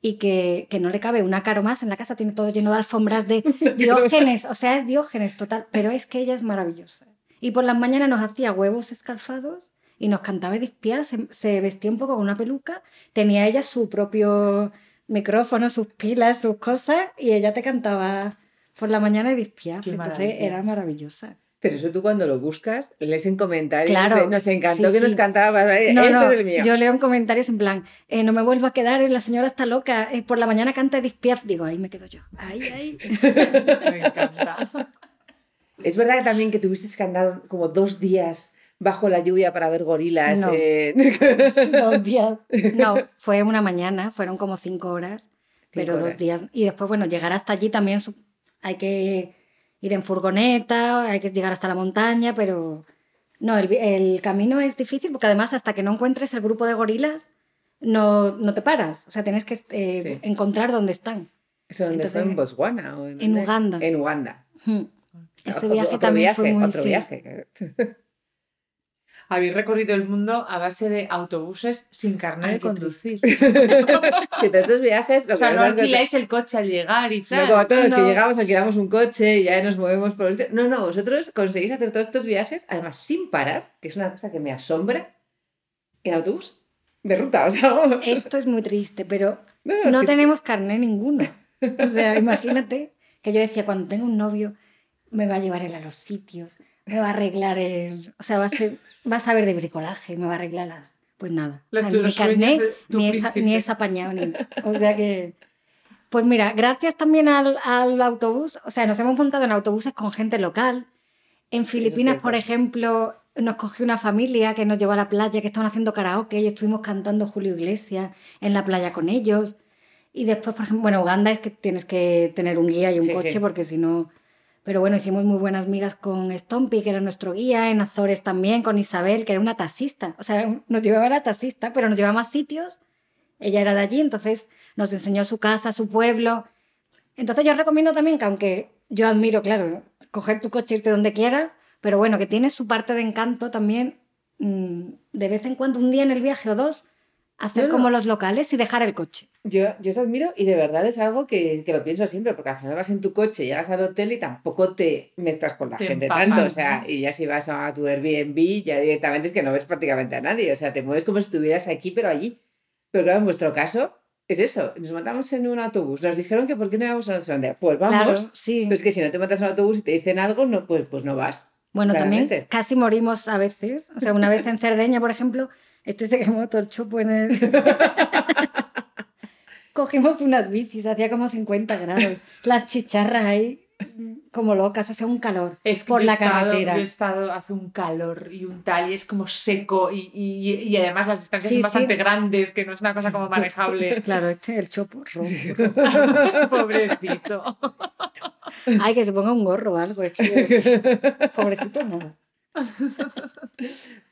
y que, que no le cabe una caro más en la casa, tiene todo lleno de alfombras de [laughs] diógenes, o sea, es diógenes total, pero es que ella es maravillosa. Y por las mañanas nos hacía huevos escalfados y nos cantaba Edith Piaf, se, se vestía un poco con una peluca, tenía ella su propio micrófono, sus pilas, sus cosas, y ella te cantaba por la mañana Piaf, Qué entonces maravilla. era maravillosa. Pero eso tú cuando lo buscas, lees en comentarios. Claro, de, nos encantó sí, que sí. nos cantaba. eh, No, este no, es el mío. yo leo en comentarios en plan, eh, no me vuelvo a quedar, la señora está loca, eh, por la mañana canta Piaf, digo, ahí me quedo yo, ahí, ahí. [laughs] Me encanta. Es verdad que también que tuviste que andar como dos días bajo la lluvia para ver gorilas. No. eh, [laughs] dos días. No, [laughs] fue una mañana, fueron como cinco horas, pero horas. dos días. Y después, bueno, llegar hasta allí también hay que ir en furgoneta, hay que llegar hasta la montaña, pero no, el, camino es difícil porque además hasta que no encuentres el grupo de gorilas, no, no te paras. O sea, tienes que eh, Sí. encontrar dónde están. ¿Eso dónde Entonces, fue? ¿En Botswana? o en? Uganda. En Uganda. Hmm. Ese viaje otro también viaje, fue muy... Otro sí. viaje. [laughs] Habéis recorrido el mundo a base de autobuses sin carnet Ay, de conducir. [laughs] que todos estos viajes... Lo O sea, que no que- alquiláis el coche al llegar y No tal. como todos, que No. llegamos, alquilamos un coche y ya nos movemos por los... No, no, vosotros conseguís hacer todos estos viajes, además sin parar, que es una cosa que me asombra, en autobús de ruta. O sea, vamos. Esto es muy triste, pero No, no, no que- tenemos carné ninguno. O sea, imagínate que yo decía, cuando tengo un novio, me va a llevar él a los sitios, me va a arreglar el... O sea, va a, ser, va a saber de bricolaje, me va a arreglar las... Pues nada. Los- o sea, ni tu ni es, príncipe. ni es apañado. Ni, o sea que... Pues mira, gracias también al, al autobús, o sea, nos hemos montado en autobuses con gente local. En Filipinas, por ejemplo, nos cogió una familia que nos llevó a la playa, que estaban haciendo karaoke y estuvimos cantando Julio Iglesias en la playa con ellos. Y después, por ejemplo, bueno, Uganda es que tienes que tener un guía y un Sí, coche sí. porque si no... Pero bueno, hicimos muy buenas migas con Stompy, que era nuestro guía, en Azores también, con Isabel, que era una taxista. O sea, nos llevaba la taxista, pero nos llevaba a más sitios. Ella era de allí, entonces nos enseñó su casa, su pueblo. Entonces yo recomiendo también que aunque yo admiro, claro, coger tu coche irte donde quieras, pero bueno, que tiene su parte de encanto también, mm, de vez en cuando, un día en el viaje o dos, hacer No, no. como los locales y dejar el coche. Yo, yo os admiro y de verdad es algo que, que lo pienso siempre, porque al final vas en tu coche, llegas al hotel y tampoco te mezclas con la Te gente empapas, tanto. O sea, y ya si vas a tu Airbnb, ya directamente es que no ves prácticamente a nadie. O sea, te mueves como si estuvieras aquí, pero allí. Pero claro, en vuestro caso, es eso. Nos montamos en un autobús. Nos dijeron que por qué no íbamos a no sé dónde. Pues vamos. Claro, sí. Pero es que si no te montas en un autobús y te dicen algo, no, pues, pues no vas. Bueno, también casi morimos a veces. O sea, una vez en Cerdeña, por ejemplo, este se quemó todo el en el... [laughs] Cogimos unas bicis, hacía como 50 grados. Las chicharras ahí, como locas, o sea, un calor Es que por he la estado- carretera. Yo he estado, hace un calor y un tal, y es como seco, y, y, y además las distancias Sí, son sí. bastante grandes, que no es una cosa como [laughs] manejable. Claro, este el chopo rojo. [laughs] Pobrecito. Ay, que se ponga un gorro o algo. Es que... [laughs] Pobrecito, nada.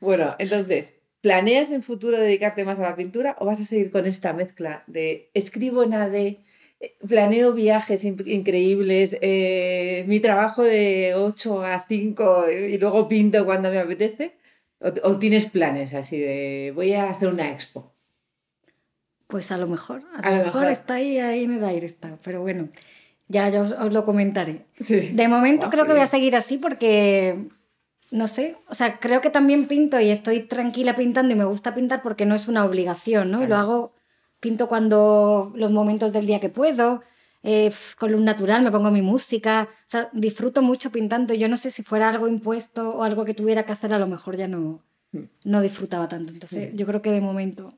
Bueno, entonces, ¿planeas en futuro dedicarte más a la pintura o vas a seguir con esta mezcla de escribo en AD, eh, planeo viajes in- increíbles, eh, mi trabajo de 8 a 5 y luego pinto cuando me apetece? ¿O, o tienes planes así de voy a hacer una expo? Pues a lo mejor, a, A lo mejor, mejor. está ahí, ahí en el aire está. Pero bueno, ya, ya os, os lo comentaré. Sí. De momento creo que voy a seguir así porque, no sé, o sea, creo que también pinto y estoy tranquila pintando y me gusta pintar porque no es una obligación, ¿no? Y lo Claro. hago, pinto cuando los momentos del día que puedo, eh, con luz natural, me pongo mi música, o sea, disfruto mucho pintando. Yo no sé si fuera algo impuesto o algo que tuviera que hacer, a lo mejor ya no, Mm. no disfrutaba tanto. Entonces, yo creo que de momento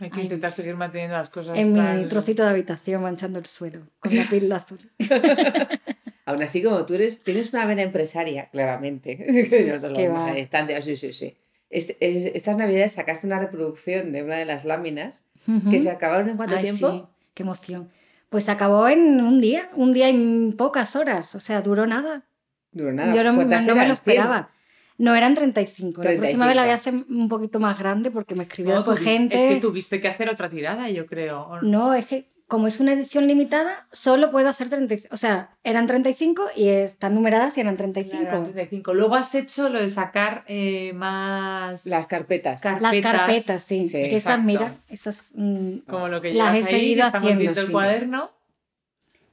Hay que intentar seguir manteniendo las cosas. en mi trocito de habitación manchando el suelo con la pila azul. [laughs] Aún así, como tú eres, tienes una vena empresaria, claramente. [laughs] Te lo a distancia, sí, sí, sí. Este- es- estas navidades sacaste una reproducción de una de las láminas que se acabaron en cuánto Ay, tiempo? sí, qué emoción. Pues acabó en un día, un día y pocas horas, o sea, duró nada. Duró nada. Yo no, no ¿Cuántas me lo esperaba. No, eran 35. La próxima vez la voy a 35. hacer un poquito más grande porque me escribió No, gente. Es que tuviste que hacer otra tirada, yo creo. No, es que como es una edición limitada, solo puedo hacer 35. O sea, eran 35 y están numeradas y eran 35. Claro, 35. Luego has hecho lo de sacar eh, más Las carpetas. Car- Las carpetas. sí. Sí, que esas, mira, esas, mm, como lo que Las llevas he ahí, seguido estamos haciendo, viendo el sí. cuaderno.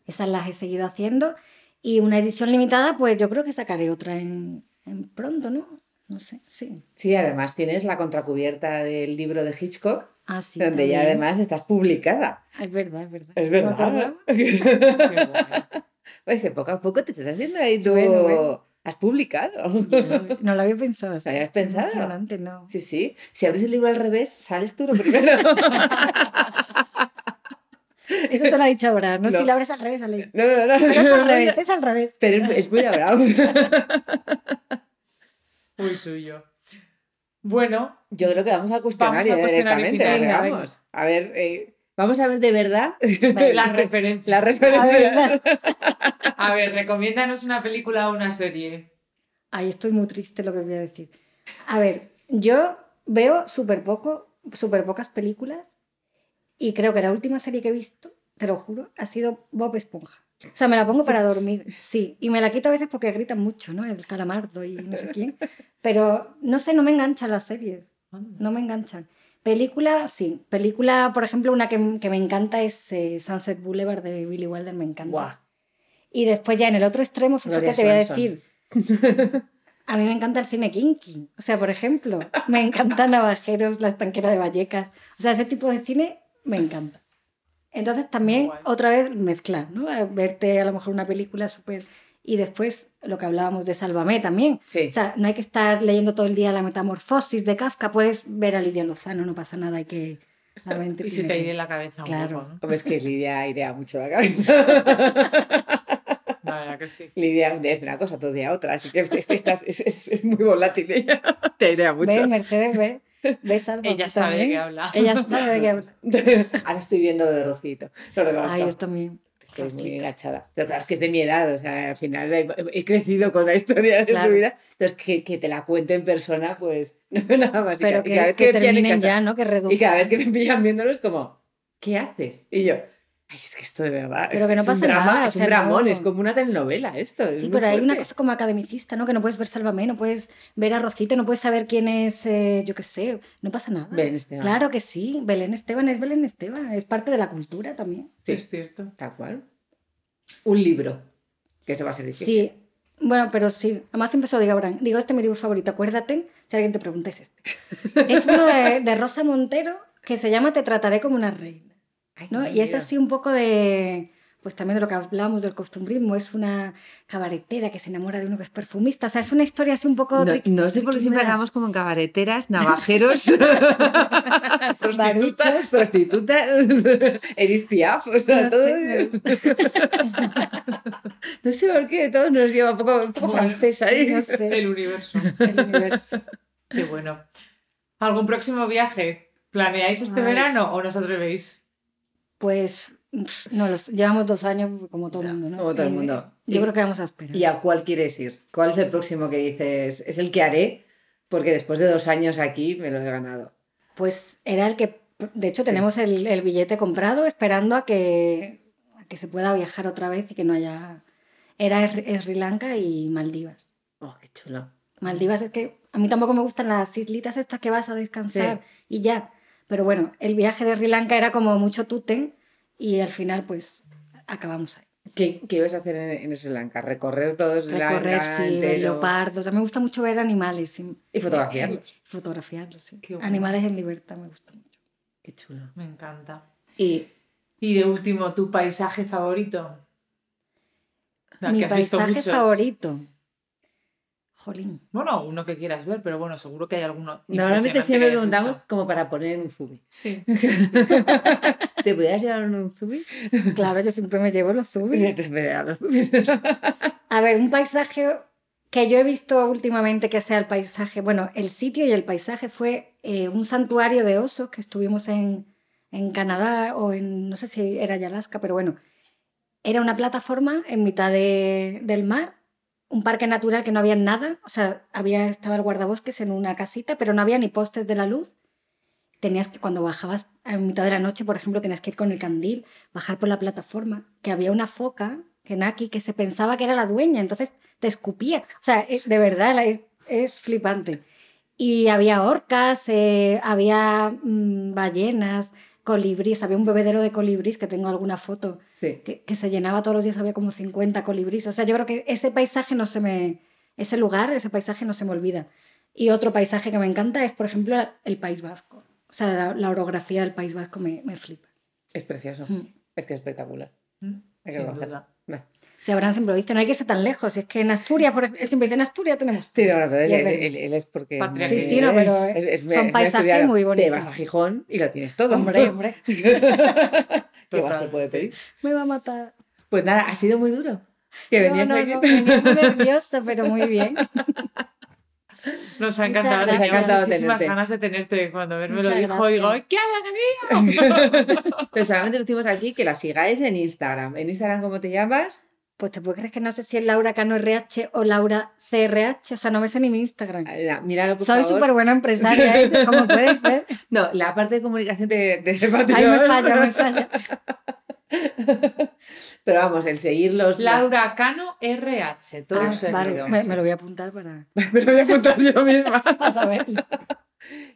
esas las he seguido haciendo. Y una edición limitada, pues yo creo que sacaré otra en, en pronto, ¿no? No sé, sí. Sí, además tienes la contracubierta del libro de Hitchcock, Ah, sí. donde ya también. además estás publicada. Es verdad, es verdad. Es No verdad. guay. [laughs] Pues que poco a poco te estás haciendo ahí tú. Bueno, bueno. Has publicado. No, no lo había pensado así. ¿Lo habías pensado? Emocionante, no. Sí, sí. Si abres el libro al revés, sales tú lo primero. [laughs] Eso te lo ha dicho ahora, ¿no? No. Si lo abres al revés, sale. No, no, no. Pero es al revés, es al revés. Pero es, es muy bravo. [laughs] Muy suyo. Bueno, Yo creo que vamos al cuestionario, Vamos al cuestionario directamente. final. venga, Venga, vamos. A ver, eh, vamos a ver de verdad [laughs] las referencias. las referencias. [laughs] A ver, recomiéndanos una película o una serie. Ay, estoy muy triste lo que voy a decir. A ver, yo veo súper poco, súper pocas películas y creo que la última serie que he visto, te lo juro, ha sido Bob Esponja. O sea, me la pongo para [laughs] dormir, sí. Y me la quito a veces porque gritan mucho, ¿no? El calamardo y no sé quién. Pero, no sé, no me enganchan las series. No me enganchan. Película, sí. Película, por ejemplo, una que, que me encanta es eh, Sunset Boulevard de Billy Wilder, me encanta. Guau. Y después ya en el otro extremo, fíjate, te voy a decir. A mí me encanta el cine kinky. O sea, por ejemplo, me encantan [laughs] Navajeros, La estanquera de Vallecas. O sea, ese tipo de cine me encanta. Entonces también, Guay. otra vez, mezclar, ¿no? Verte a lo mejor una película súper... Y después lo que hablábamos de Sálvame también. Sí. O sea, no hay que estar leyendo todo el día la metamorfosis de Kafka. Puedes ver a Lidia Lozano, no pasa nada. Hay que... realmente Y se tiene te que- irá en la cabeza un Claro. poco, ¿no? Hombre, es que Lidia idea mucho la cabeza. La verdad que sí. Lidia es de una cosa, todo de otra. Así que es, es- estás- es- es- es muy volátil ella. Te idea mucho. Ve, Mercedes, ve. Ella sabe de qué habla. Ella sabe de qué habla. [laughs] Ahora estoy viendo lo de Rocito. Lo reconozco. Ay, yo también. Estoy muy Rosita. enganchada. Pero claro, es que es de mi edad, o sea, al final he, he crecido con la historia de Claro. su vida. Entonces, que, que te la cuente en persona, pues [laughs] nada más. Pero cada que, vez terminen casa- ya, ¿no? Que reduzcan. Y cada vez que me pillan viéndolo es como, ¿qué haces? Y yo, ay, es que esto de verdad. Pero es, que no es un drama, nada, Es un dramón, no. es como una telenovela esto. es Sí, pero hay una cosa como academicista, ¿no? Que no puedes ver Sálvame, no puedes ver a Rocito, no puedes saber quién es, eh, yo qué sé, no pasa nada. Belén Esteban. Claro que sí, Belén Esteban es Belén Esteban, es parte de la cultura también. Sí. Es cierto. Tal cual. Un libro, que eso va a ser difícil. Sí, bueno, pero sí. Además empezó, digo, Abraham, digo, este es mi libro favorito, acuérdate, si alguien te pregunta, es este. [laughs] es uno de, de Rosa Montero que se llama Te trataré como una reina. Ay, ¿no? no Y es así un poco de, pues también de lo que hablamos del costumbrismo, es una cabaretera que se enamora de uno que es perfumista, o sea, es una historia así un poco... No, no sé por qué siempre hagamos como en cabareteras, navajeros, [laughs] prostitutas, prostitutas, [laughs] Edith Piaf, o sea, No todo. sé, [laughs] No sé por qué, todo nos lleva un poco, un poco Bueno, francés ahí. sí, no sé. El universo. El universo. Qué bueno. ¿Algún próximo viaje? ¿Planeáis este Ay. verano o no os atrevéis? Pues no, los, llevamos dos años como todo el mundo, ¿no? como todo el Eh, mundo. Yo creo que vamos a esperar. ¿Y a cuál quieres ir? ¿Cuál es el próximo que dices? Es el que haré, porque después de dos años aquí me lo he ganado. Pues era el que, de hecho, Sí. tenemos el, el billete comprado esperando a que, a que se pueda viajar otra vez y que no haya... Era Sri- Sri Lanka y Maldivas. Oh, qué chulo. Maldivas es que a mí tampoco me gustan las islitas estas que vas a descansar y ya. Pero bueno, el viaje de Sri Lanka era como mucho tuten y al final pues acabamos ahí. ¿Qué, qué ibas a hacer en, en Sri Lanka? ¿Recorrer todo Sri Lanka Recorrer, sí, ver leopardos. O sea, me gusta mucho ver animales. Y, Y fotografiarlos. fotografiarlos, sí. Qué bueno. Animales en libertad me gusta mucho. Qué chulo. Me encanta. Y Y de último, ¿tu paisaje favorito? No, Mi que has visto paisaje favorito. Jolín. Bueno, uno que quieras ver, pero bueno, seguro que hay alguno. normalmente siempre preguntamos visto. como para poner en un zubi. Sí. [laughs] ¿Te pudieras llevar un zubi? Claro, yo siempre me llevo los zubis. Sí, te me los zubis. [laughs] A ver, un paisaje que yo he visto últimamente que sea el paisaje, bueno, el sitio y el paisaje fue eh, un santuario de osos que estuvimos en, en Canadá o en, no sé si era ya Alaska, pero bueno, era una plataforma en mitad de- del mar, un parque natural que no había nada, o sea, había, estaba el guardabosques en una casita, pero no había ni postes de la luz. Tenías que, cuando bajabas en mitad de la noche, por ejemplo, tenías que ir con el candil, bajar por la plataforma, que había una foca, que Naki, que se pensaba que era la dueña, entonces te escupía. O sea, es- de verdad, es, es flipante. Y había orcas, eh, había mm, ballenas, colibríes, había un bebedero de colibríes, que tengo alguna foto, Sí. que, que se llenaba todos los días, había como 50 colibríes. O sea, yo creo que ese paisaje no se me... Ese lugar, ese paisaje no se me olvida. Y otro paisaje que me encanta es, por ejemplo, el País Vasco. O sea, la, la orografía del País Vasco me, me flipa. Es precioso. Mm. Es que es espectacular. Mm, Hay que. Si Abraham siempre lo dice, no hay que ser tan lejos. Es que en Asturias, por ejemplo, siempre dice, en Asturias tenemos... Sí, no, no, él, es él- él- él es porque. Patria. Sí, sí, no, pero son me- paisajes estudiado. muy Te bonitos. vas a Gijón y lo tienes todo. Hombre, hombre, [laughs] ¿Qué más se puede pedir? me va a matar. Pues nada, ha sido muy duro. Que No, venías no, aquí. no, venía muy nerviosa, pero muy bien. [laughs] Nos ha encantado, Muchas teníamos gracias. muchísimas tenerte. ganas de tenerte. Cuando él me lo dijo, digo, gracias. ¡qué alegría! [laughs] Pero solamente decimos aquí que la sigáis en Instagram. ¿En Instagram cómo te llamas? Pues te puedes creer que no sé si es Laura Cano RH o Laura CRH, o sea, no me sé ni mi Instagram. Mira, Míralo, por Soy súper buena empresaria, [laughs] ¿eh? como puedes ver. No, la parte de comunicación de, de. Ahí me falla, me falla. [laughs] Pero vamos, el seguirlos. Laura Cano RH, todo Ah, seguido. vale, me, me lo voy a apuntar para, [laughs] Me lo voy a apuntar yo misma. para saberlo.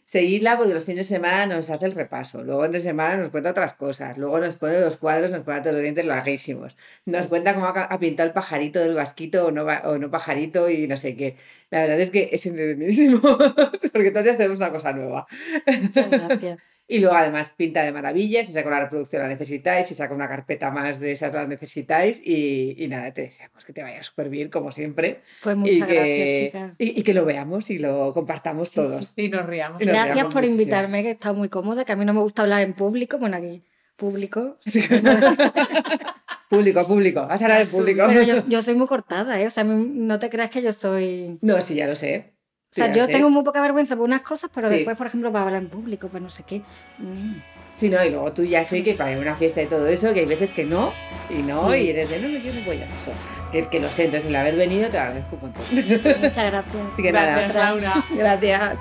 Seguidla porque los fines de semana nos hace el repaso. Luego entre semana nos cuenta otras cosas. Luego nos pone los cuadros, nos pone todos los dientes larguísimos. Nos cuenta cómo ha, pintado el pajarito del vasquito o no, va- o no pajarito y no sé qué. La verdad es que es entretenidísimo [laughs] porque todos días tenemos una cosa nueva. Muchas gracias. Y luego además pinta de maravilla, si saca una reproducción la necesitáis, si saca una carpeta más de esas las necesitáis y, y nada, te deseamos que te vaya súper bien como siempre Pues y, muchas que, gracias, chicas. y, y que lo veamos y lo compartamos Sí, todos. Y nos riamos. Y nos Gracias reíamos por muchísimo. invitarme, que he estado muy cómoda, que a mí no me gusta hablar en público, bueno, aquí público. [laughs] Público, público, vas a hablar en público. Pero yo, [laughs] yo soy muy cortada, ¿eh? O sea, no te creas que yo soy... No, sí, ya lo sé. O sea, Sí, yo sé. tengo muy poca vergüenza por unas cosas, pero Sí. después, por ejemplo, para hablar en público, para no sé qué. mm. Sí, no, y luego tú ya sé que para ir a una fiesta y todo eso, que hay veces que no, y no, Sí. y eres de no, no, yo no voy a eso. Que, que lo sé, entonces el haber venido te lo agradezco un montón. Muchas gracias. Así [laughs] que Gracias, nada, Laura. gracias.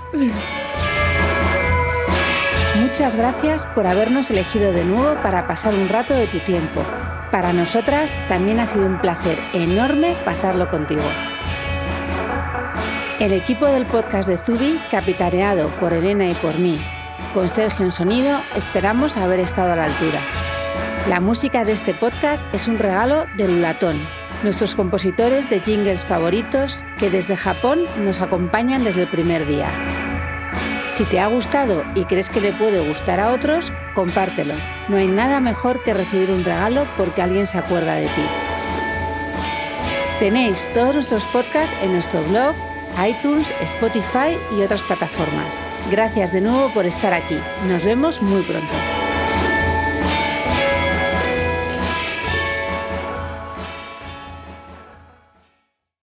Muchas gracias por habernos elegido de nuevo para pasar un rato de tu tiempo. Para nosotras también ha sido un placer enorme pasarlo contigo. El equipo del podcast de Zubi, capitaneado por Elena y por mí, con Sergio en sonido, esperamos haber estado a la altura. La música de este podcast es un regalo de Lulatón, nuestros compositores de jingles favoritos que desde Japón nos acompañan desde el primer día. Si te ha gustado y crees que le puede gustar a otros, compártelo. No hay nada mejor que recibir un regalo porque alguien se acuerda de ti. Tenéis todos nuestros podcasts en nuestro blog, iTunes, Spotify y otras plataformas. Gracias de nuevo por estar aquí. Nos vemos muy pronto.